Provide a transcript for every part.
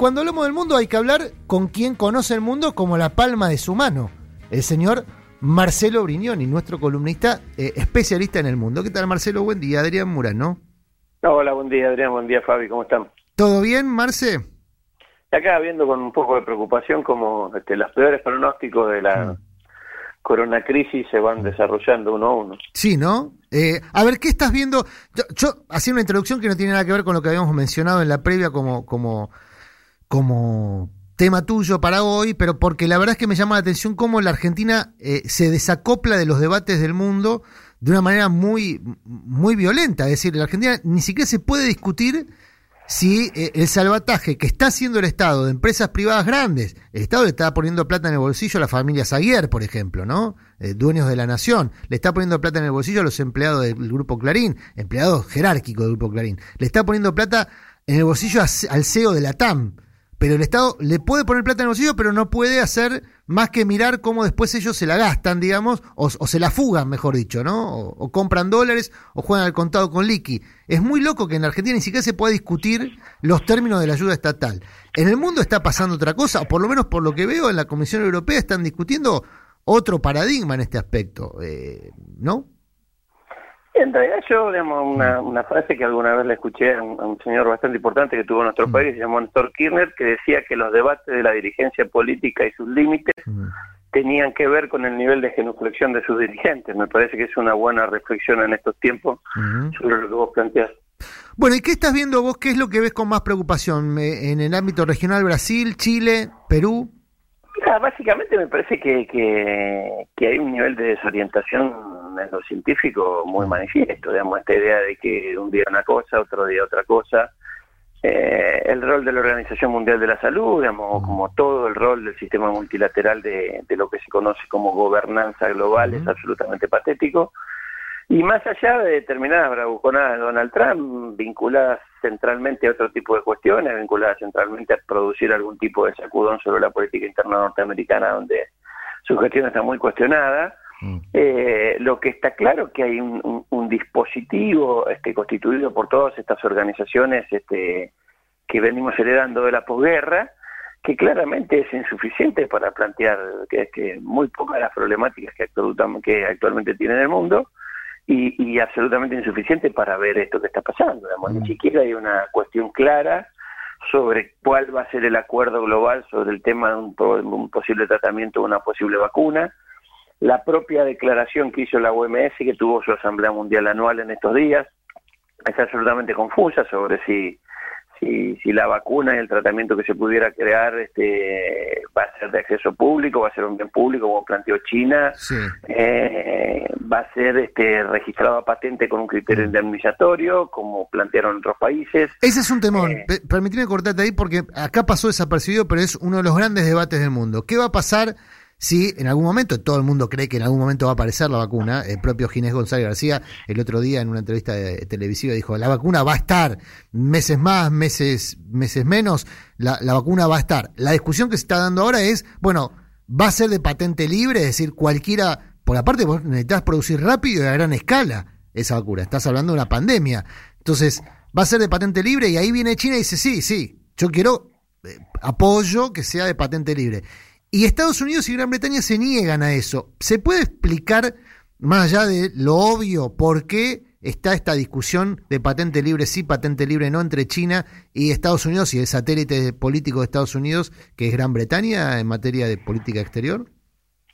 cuando hablamos del mundo hay que hablar con quien conoce el mundo como la palma de su mano, el señor Marcelo Brignoni, nuestro columnista eh, especialista en el mundo. ¿Qué tal, Marcelo? Buen día, Adrián Murano. Hola, buen día, Adrián. Buen día, Fabi. ¿Cómo están? ¿Todo bien, Marce? Acá viendo con un poco de preocupación como este, los peores pronósticos de la corona crisis se van desarrollando uno a uno. Sí, ¿no? Eh, a ver, ¿qué estás viendo? Yo, yo hacía una introducción que no tiene nada que ver con lo que habíamos mencionado en la previa como, como, como tema tuyo para hoy, pero porque la verdad es que me llama la atención cómo la Argentina eh, se desacopla de los debates del mundo de una manera muy, muy violenta. Es decir, la Argentina ni siquiera se puede discutir si eh, el salvataje que está haciendo el Estado de empresas privadas grandes, el Estado le está poniendo plata en el bolsillo a la familia Zaguier, por ejemplo, ¿no? Eh, dueños de la nación, le está poniendo plata en el bolsillo a los empleados del Grupo Clarín, empleados jerárquicos del Grupo Clarín, le está poniendo plata en el bolsillo al CEO de la TAM, pero el Estado le puede poner plata en el bolsillo, pero no puede hacer más que mirar cómo después ellos se la gastan, digamos, o, se la fugan, mejor dicho, ¿no? O, compran dólares o juegan al contado con liqui. Es muy loco que en la Argentina ni siquiera se pueda discutir los términos de la ayuda estatal. En el mundo está pasando otra cosa, o por lo menos por lo que veo en la Comisión Europea están discutiendo otro paradigma en este aspecto, eh, ¿no? En realidad yo, digamos, una, una frase que alguna vez le escuché a un, señor bastante importante que tuvo nuestro país, se llamó Néstor Kirchner, que decía que los debates de la dirigencia política y sus límites tenían que ver con el nivel de genuflexión de sus dirigentes. Me parece que es una buena reflexión en estos tiempos sobre lo que vos planteás. Bueno, ¿y qué estás viendo vos? ¿Qué es lo que ves con más preocupación en el ámbito regional Brasil, Chile, Perú? básicamente me parece que, que, hay un nivel de desorientación en lo científico muy manifiesto, digamos, esta idea de que un día una cosa, otro día otra cosa. Eh, el rol de la Organización Mundial de la Salud, digamos, como todo el rol del sistema multilateral de, de lo que se conoce como gobernanza global es absolutamente patético. Y más allá de determinadas bravuconadas de Donald Trump, vinculadas centralmente a otro tipo de cuestiones, vinculadas centralmente a producir algún tipo de sacudón sobre la política interna norteamericana, donde su gestión está muy cuestionada, mm. Eh, lo que está claro es que hay un, dispositivo este, constituido por todas estas organizaciones este, que venimos heredando de la posguerra, que claramente es insuficiente para plantear que, que muy pocas las problemáticas que, que actualmente tiene el mundo, y, absolutamente insuficiente para ver esto que está pasando. Ni mm. siquiera hay una cuestión clara sobre cuál va a ser el acuerdo global sobre el tema de un, posible tratamiento, una posible vacuna. La propia declaración que hizo la OMS, que tuvo su Asamblea Mundial Anual en estos días, es absolutamente confusa sobre si si, si la vacuna y el tratamiento que se pudiera crear este, va a ser de acceso público, va a ser un bien público, como planteó China, eh, va a ser este, registrado a patente con un criterio mm. indemnizatorio, como plantearon otros países. Ese es un temor. Eh, Permíteme cortarte ahí porque acá pasó desapercibido, pero es uno de los grandes debates del mundo. ¿Qué va a pasar? Si en algún momento, todo el mundo cree que en algún momento va a aparecer la vacuna, el propio Ginés González García el otro día en una entrevista televisiva dijo, la vacuna va a estar, meses más, meses, meses menos, la, vacuna va a estar. La discusión que se está dando ahora es, bueno, va a ser de patente libre, es decir, cualquiera, por aparte vos necesitas producir rápido y a gran escala esa vacuna, estás hablando de una pandemia. Entonces, va a ser de patente libre y ahí viene China y dice, sí, sí, yo quiero eh, apoyo que sea de patente libre. Y Estados Unidos y Gran Bretaña se niegan a eso. ¿Se puede explicar, más allá de lo obvio, por qué está esta discusión de patente libre sí, patente libre no entre China y Estados Unidos y el satélite político de Estados Unidos, que es Gran Bretaña en materia de política exterior?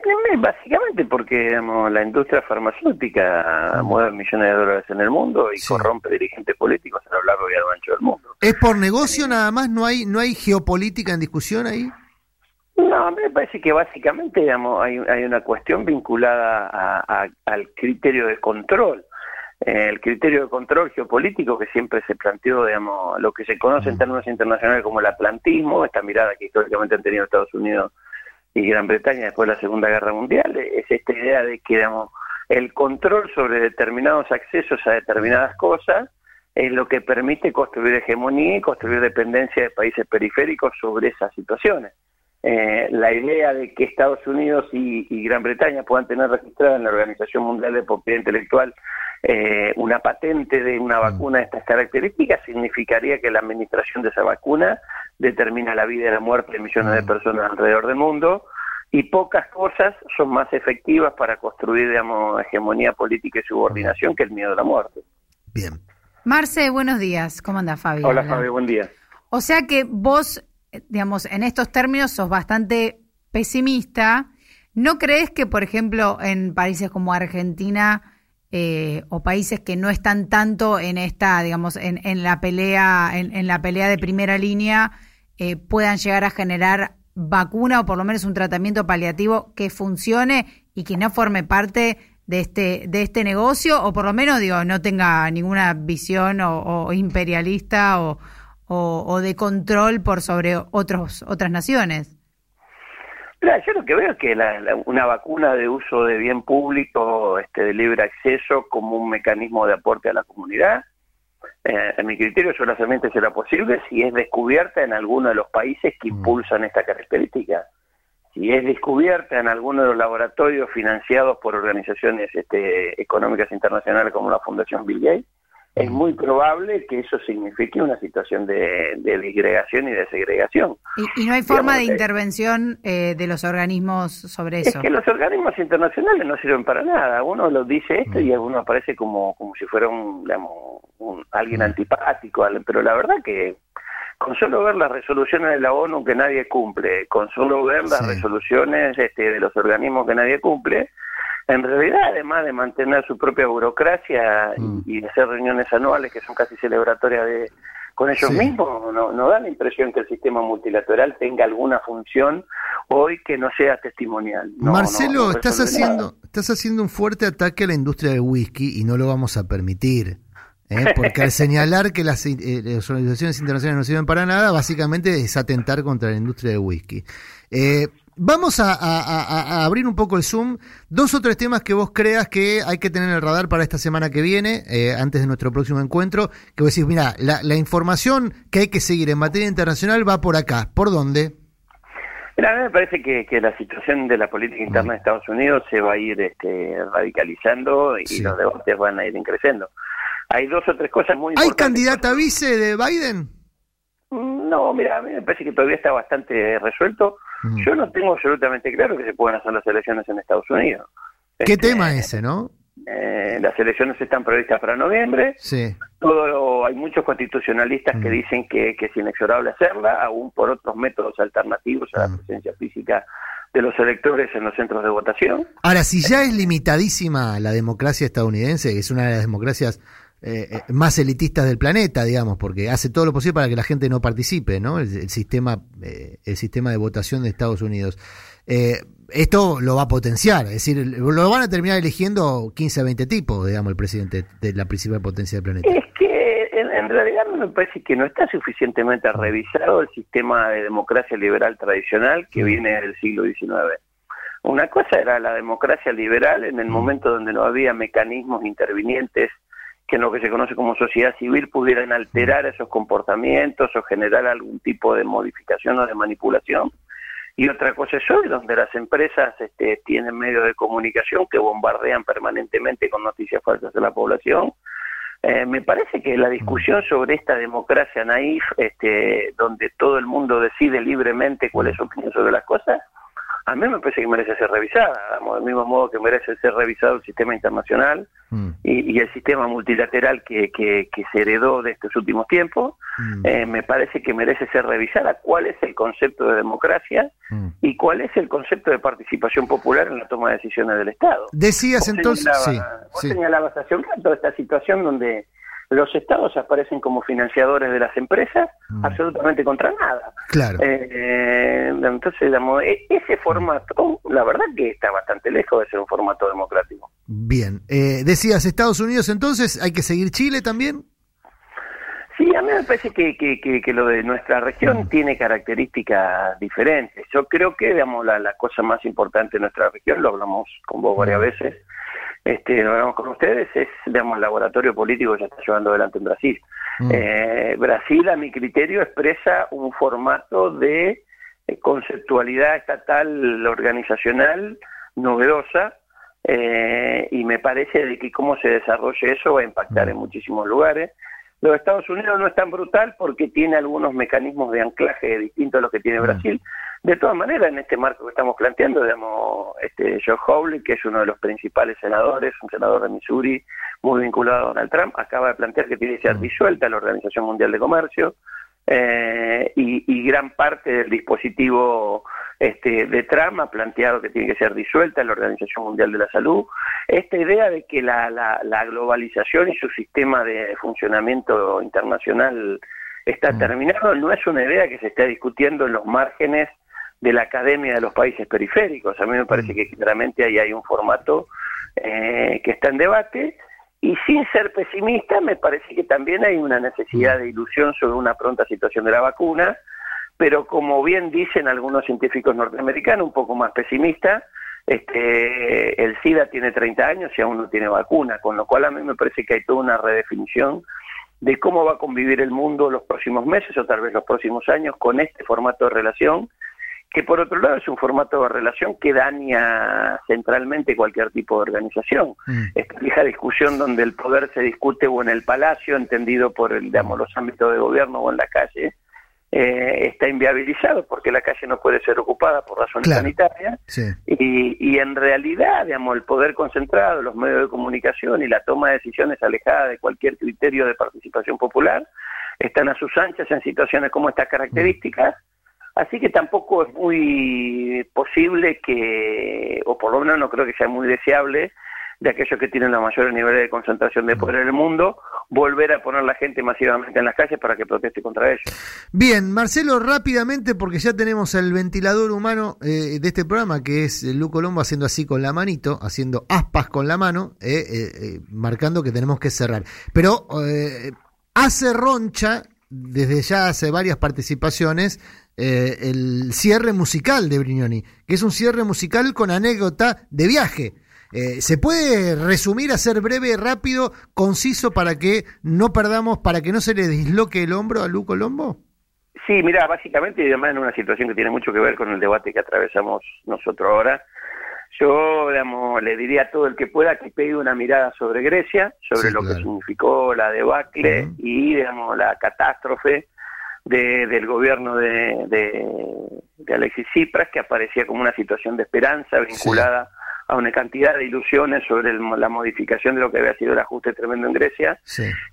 Eh, básicamente porque digamos, la industria farmacéutica mueve millones de dólares en el mundo y corrompe dirigentes políticos a lo largo y a lo ancho del mundo. ¿Es por negocio nada más? ¿No hay, no hay geopolítica en discusión ahí? No, me parece que básicamente digamos, hay, hay una cuestión vinculada a, al criterio de control. Eh, el criterio de control geopolítico que siempre se planteó, digamos, lo que se conoce en términos internacionales como el atlantismo, esta mirada que históricamente han tenido Estados Unidos y Gran Bretaña después de la Segunda Guerra Mundial, es esta idea de que digamos, el control sobre determinados accesos a determinadas cosas es lo que permite construir hegemonía y construir dependencia de países periféricos sobre esas situaciones. Eh, la idea de que Estados Unidos y, Gran Bretaña puedan tener registrada en la Organización Mundial de Propiedad Intelectual eh, una patente de una mm. vacuna de estas características, significaría que la administración de esa vacuna determina la vida y la muerte de millones de mm. personas alrededor del mundo y pocas cosas son más efectivas para construir, digamos, hegemonía política y subordinación que el miedo a la muerte. Bien. Marce, buenos días. ¿Cómo anda, Fabio? Hola, Fabio, buen día. O sea que vos, digamos, en estos términos sos bastante pesimista. ¿No crees que, por ejemplo, en países como Argentina eh, o países que no están tanto en esta, digamos, en, en la pelea, en, la pelea de primera línea, eh, puedan llegar a generar vacuna o por lo menos un tratamiento paliativo que funcione y que no forme parte de este de este negocio o por lo menos digo no tenga ninguna visión o, imperialista o, o, de control por sobre otros otras naciones. yo lo que veo es que una vacuna de uso de bien público, este, de libre acceso, como un mecanismo de aporte a la comunidad, eh, en mi criterio solamente será posible si es descubierta en alguno de los países que mm. impulsan esta característica. Si es descubierta en alguno de los laboratorios financiados por organizaciones este, económicas internacionales como la Fundación Bill Gates, es muy probable que eso signifique una situación de, de disgregación y de segregación. ¿Y, no hay forma de intervención eh, de los organismos sobre eso? Es que los organismos internacionales no sirven para nada. Uno lo dice esto y uno aparece como, como si fuera un, un alguien antipático, pero la verdad que con solo ver las resoluciones de la ONU que nadie cumple, con solo ver las resoluciones este, de los organismos que nadie cumple, en realidad, además de mantener su propia burocracia mm. y, de hacer reuniones anuales que son casi celebratorias de con ellos mismos, no, no da la impresión que el sistema multilateral tenga alguna función hoy que no sea testimonial. Marcelo, estás haciendo estás haciendo un fuerte ataque a la industria del whisky y no lo vamos a permitir. ¿eh? Porque al señalar que las, eh, las, organizaciones internacionales no sirven para nada, básicamente es atentar contra la industria del whisky. Eh, Vamos a, abrir un poco el Zoom. Dos o tres temas que vos creas que hay que tener en el radar para esta semana que viene, eh, antes de nuestro próximo encuentro. Que vos decís, mira, la, información que hay que seguir en materia internacional va por acá. ¿Por dónde? Mira, a mí me parece que, la situación de la política interna de Estados Unidos se va a ir este, radicalizando y los debates van a ir creciendo. Hay dos o tres cosas muy importantes. ¿Hay candidata vice de Biden? No, mira, a mí me parece que todavía está bastante resuelto. Yo no tengo absolutamente claro que se puedan hacer las elecciones en Estados Unidos. ¿Qué este, tema ese, no? Eh, las elecciones están previstas para noviembre. Sí. Todo, hay muchos constitucionalistas que dicen que, es inexorable hacerla, aún por otros métodos alternativos a la presencia física de los electores en los centros de votación. Ahora, si ya es limitadísima la democracia estadounidense, que es una de las democracias eh, eh, más elitistas del planeta, digamos, porque hace todo lo posible para que la gente no participe, ¿no? El, sistema, eh, el sistema de votación de Estados Unidos. esto lo va a potenciar, es decir, lo van a terminar eligiendo 15 a 20 tipos, digamos, el presidente de la principal potencia del planeta. Es que en, realidad me parece que no está suficientemente revisado el sistema de democracia liberal tradicional que mm. viene del siglo XIX. Una cosa era la democracia liberal en el mm. momento donde no había mecanismos intervinientes que en lo que se conoce como sociedad civil pudieran alterar esos comportamientos o generar algún tipo de modificación o de manipulación. Y otra cosa es hoy, donde las empresas este, tienen medios de comunicación que bombardean permanentemente con noticias falsas de la población. Eh, me parece que la discusión sobre esta democracia naif, este, donde todo el mundo decide libremente cuál es su opinión sobre las cosas, a mí me parece que merece ser revisada, del mismo modo que merece ser revisado el sistema internacional mm. y, el sistema multilateral que, que, se heredó de estos últimos tiempos, mm. eh, me parece que merece ser revisada cuál es el concepto de democracia mm. y cuál es el concepto de participación popular en la toma de decisiones del Estado. Decías entonces... vos señalabas hace un rato esta situación donde los estados aparecen como financiadores de las empresas mm. absolutamente contra nada. Claro. Eh, entonces, e-, ese formato, la verdad que está bastante lejos de ser un formato democrático. Bien. Eh, decías, Estados Unidos entonces, ¿hay que seguir Chile también? Sí, a mí me parece que, que, lo de nuestra región mm. tiene características diferentes. Yo creo que, digamos, la, la, cosa más importante de nuestra región, lo hablamos con vos varias mm. veces, este, lo hablamos con ustedes, es, digamos, el laboratorio político que se está llevando adelante en Brasil. Mm. Eh, Brasil, a mi criterio, expresa un formato de eh, conceptualidad estatal organizacional novedosa, eh, y me parece de que cómo se desarrolle eso va a impactar en muchísimos lugares. Los Estados Unidos no es tan brutal porque tiene algunos mecanismos de anclaje distintos a los que tiene Brasil. De todas maneras, en este marco que estamos planteando, digamos, este Joe Howley, que es uno de los principales senadores, un senador de Missouri muy vinculado a Donald Trump, acaba de plantear que tiene que ser disuelta la Organización Mundial de Comercio eh, y, gran parte del dispositivo este, de Trump ha planteado que tiene que ser disuelta la Organización Mundial de la Salud. Esta idea de que la, la, globalización y su sistema de funcionamiento internacional está terminado no es una idea que se está discutiendo en los márgenes de la academia de los países periféricos. A mí me parece que claramente ahí hay un formato eh, que está en debate. Y sin ser pesimista, me parece que también hay una necesidad de ilusión sobre una pronta situación de la vacuna, pero como bien dicen algunos científicos norteamericanos, un poco más pesimistas, este, el SIDA tiene 30 años y aún no tiene vacuna, con lo cual a mí me parece que hay toda una redefinición de cómo va a convivir el mundo los próximos meses o tal vez los próximos años con este formato de relación que por otro lado es un formato de relación que daña centralmente cualquier tipo de organización. Mm. Esta vieja discusión donde el poder se discute o en el palacio, entendido por el, digamos, los ámbitos de gobierno o en la calle, eh, está inviabilizado porque la calle no puede ser ocupada por razones sanitarias y, y, en realidad digamos el poder concentrado los medios de comunicación y la toma de decisiones alejada de cualquier criterio de participación popular están a sus anchas en situaciones como estas características Así que tampoco es muy posible que, o por lo menos no creo que sea muy deseable, de aquellos que tienen los mayores niveles de concentración de poder en el mundo, volver a poner la gente masivamente en las calles para que proteste contra ellos. Bien, Marcelo, rápidamente, porque ya tenemos el ventilador humano eh, de este programa, que es Lu Colombo haciendo así con la manito, haciendo aspas con la mano, eh, eh, marcando que tenemos que cerrar. Pero hace roncha, desde ya hace varias participaciones, eh, el cierre musical de Brignoni, que es un cierre musical con anécdota de viaje. Eh, ¿Se puede resumir, hacer breve, rápido, conciso para que no perdamos, para que no se le disloque el hombro a Lu Colombo? Sí, mira, básicamente, y además en una situación que tiene mucho que ver con el debate que atravesamos nosotros ahora, yo digamos, le diría a todo el que pueda que pegue una mirada sobre Grecia, sobre lo que significó la debacle y digamos, la catástrofe del gobierno de, de, Alexis Tsipras, que aparecía como una situación de esperanza vinculada a una cantidad de ilusiones sobre la modificación de lo que había sido el ajuste tremendo en Grecia.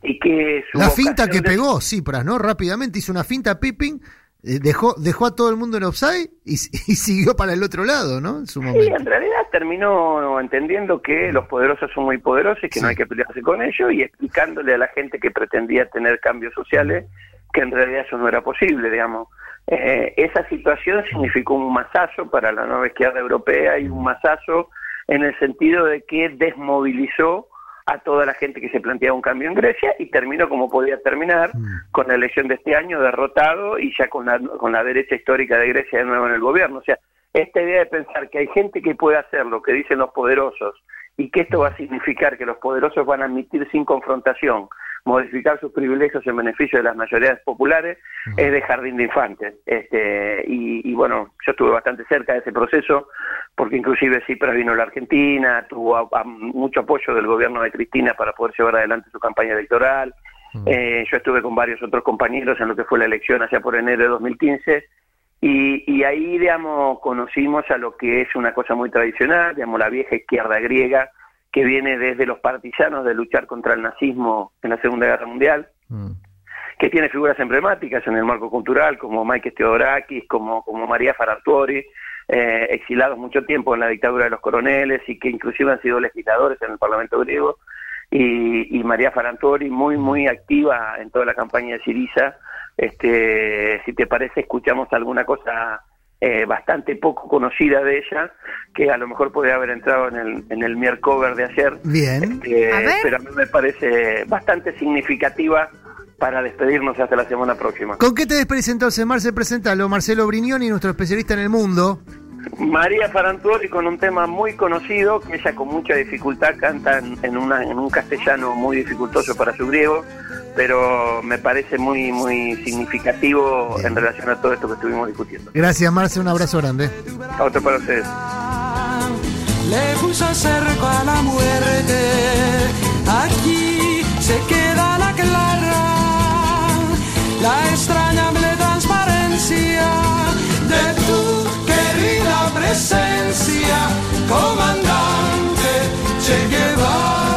Y que la finta que pegó Tsipras, ¿no? Rápidamente hizo una finta Pipping. Eh, dejó, dejó a todo el mundo en offside y, siguió para el otro lado, ¿no? En su momento. Sí, en realidad terminó entendiendo que los poderosos son muy poderosos y que no hay que pelearse con ellos y explicándole a la gente que pretendía tener cambios sociales que en realidad eso no era posible, digamos. Eh, esa situación significó un masazo para la nueva izquierda europea y un masazo en el sentido de que desmovilizó a toda la gente que se planteaba un cambio en Grecia y terminó como podía terminar, mm. con la elección de este año derrotado y ya con la, con la derecha histórica de Grecia de nuevo en el gobierno. O sea, esta idea de pensar que hay gente que puede hacer lo que dicen los poderosos y que esto va a significar que los poderosos van a admitir sin confrontación modificar sus privilegios en beneficio de las mayorías populares es de jardín de infantes. Este, y, bueno, yo estuve bastante cerca de ese proceso porque inclusive Cipras vino a la Argentina, tuvo mucho apoyo del gobierno de Cristina para poder llevar adelante su campaña electoral. Eh, yo estuve con varios otros compañeros en lo que fue la elección allá por enero de 2015 y, y, ahí, digamos, conocimos a lo que es una cosa muy tradicional, digamos, la vieja izquierda griega, que viene desde los partisanos de luchar contra el nazismo en la Segunda Guerra Mundial, mm. que tiene figuras emblemáticas en el marco cultural, como Mike Theodorakis, como, como María Farantuori, eh, exilados mucho tiempo en la dictadura de los coroneles y que inclusive han sido legisladores en el Parlamento griego, y, y María Farantuori muy, muy activa en toda la campaña de Siriza. Este, si te parece, escuchamos alguna cosa eh, bastante poco conocida de ella, que a lo mejor podría haber entrado en el, en el Mier Cover de ayer. Bien. Eh, pero a mí me parece bastante significativa para despedirnos hasta la semana próxima. ¿Con qué te despedís entonces, Marce? Presentalo, Marcelo Brignoni, nuestro especialista en el mundo. María Farantuori con un tema muy conocido que ella con mucha dificultad canta en, una, en un castellano muy dificultoso para su griego, pero me parece muy muy significativo en relación a todo esto que estuvimos discutiendo. Gracias, Marce, un abrazo grande. Otro para ustedes. le puso cerco a la muerte. Aquí se queda la clara, la presencia, comandante Che Guevara.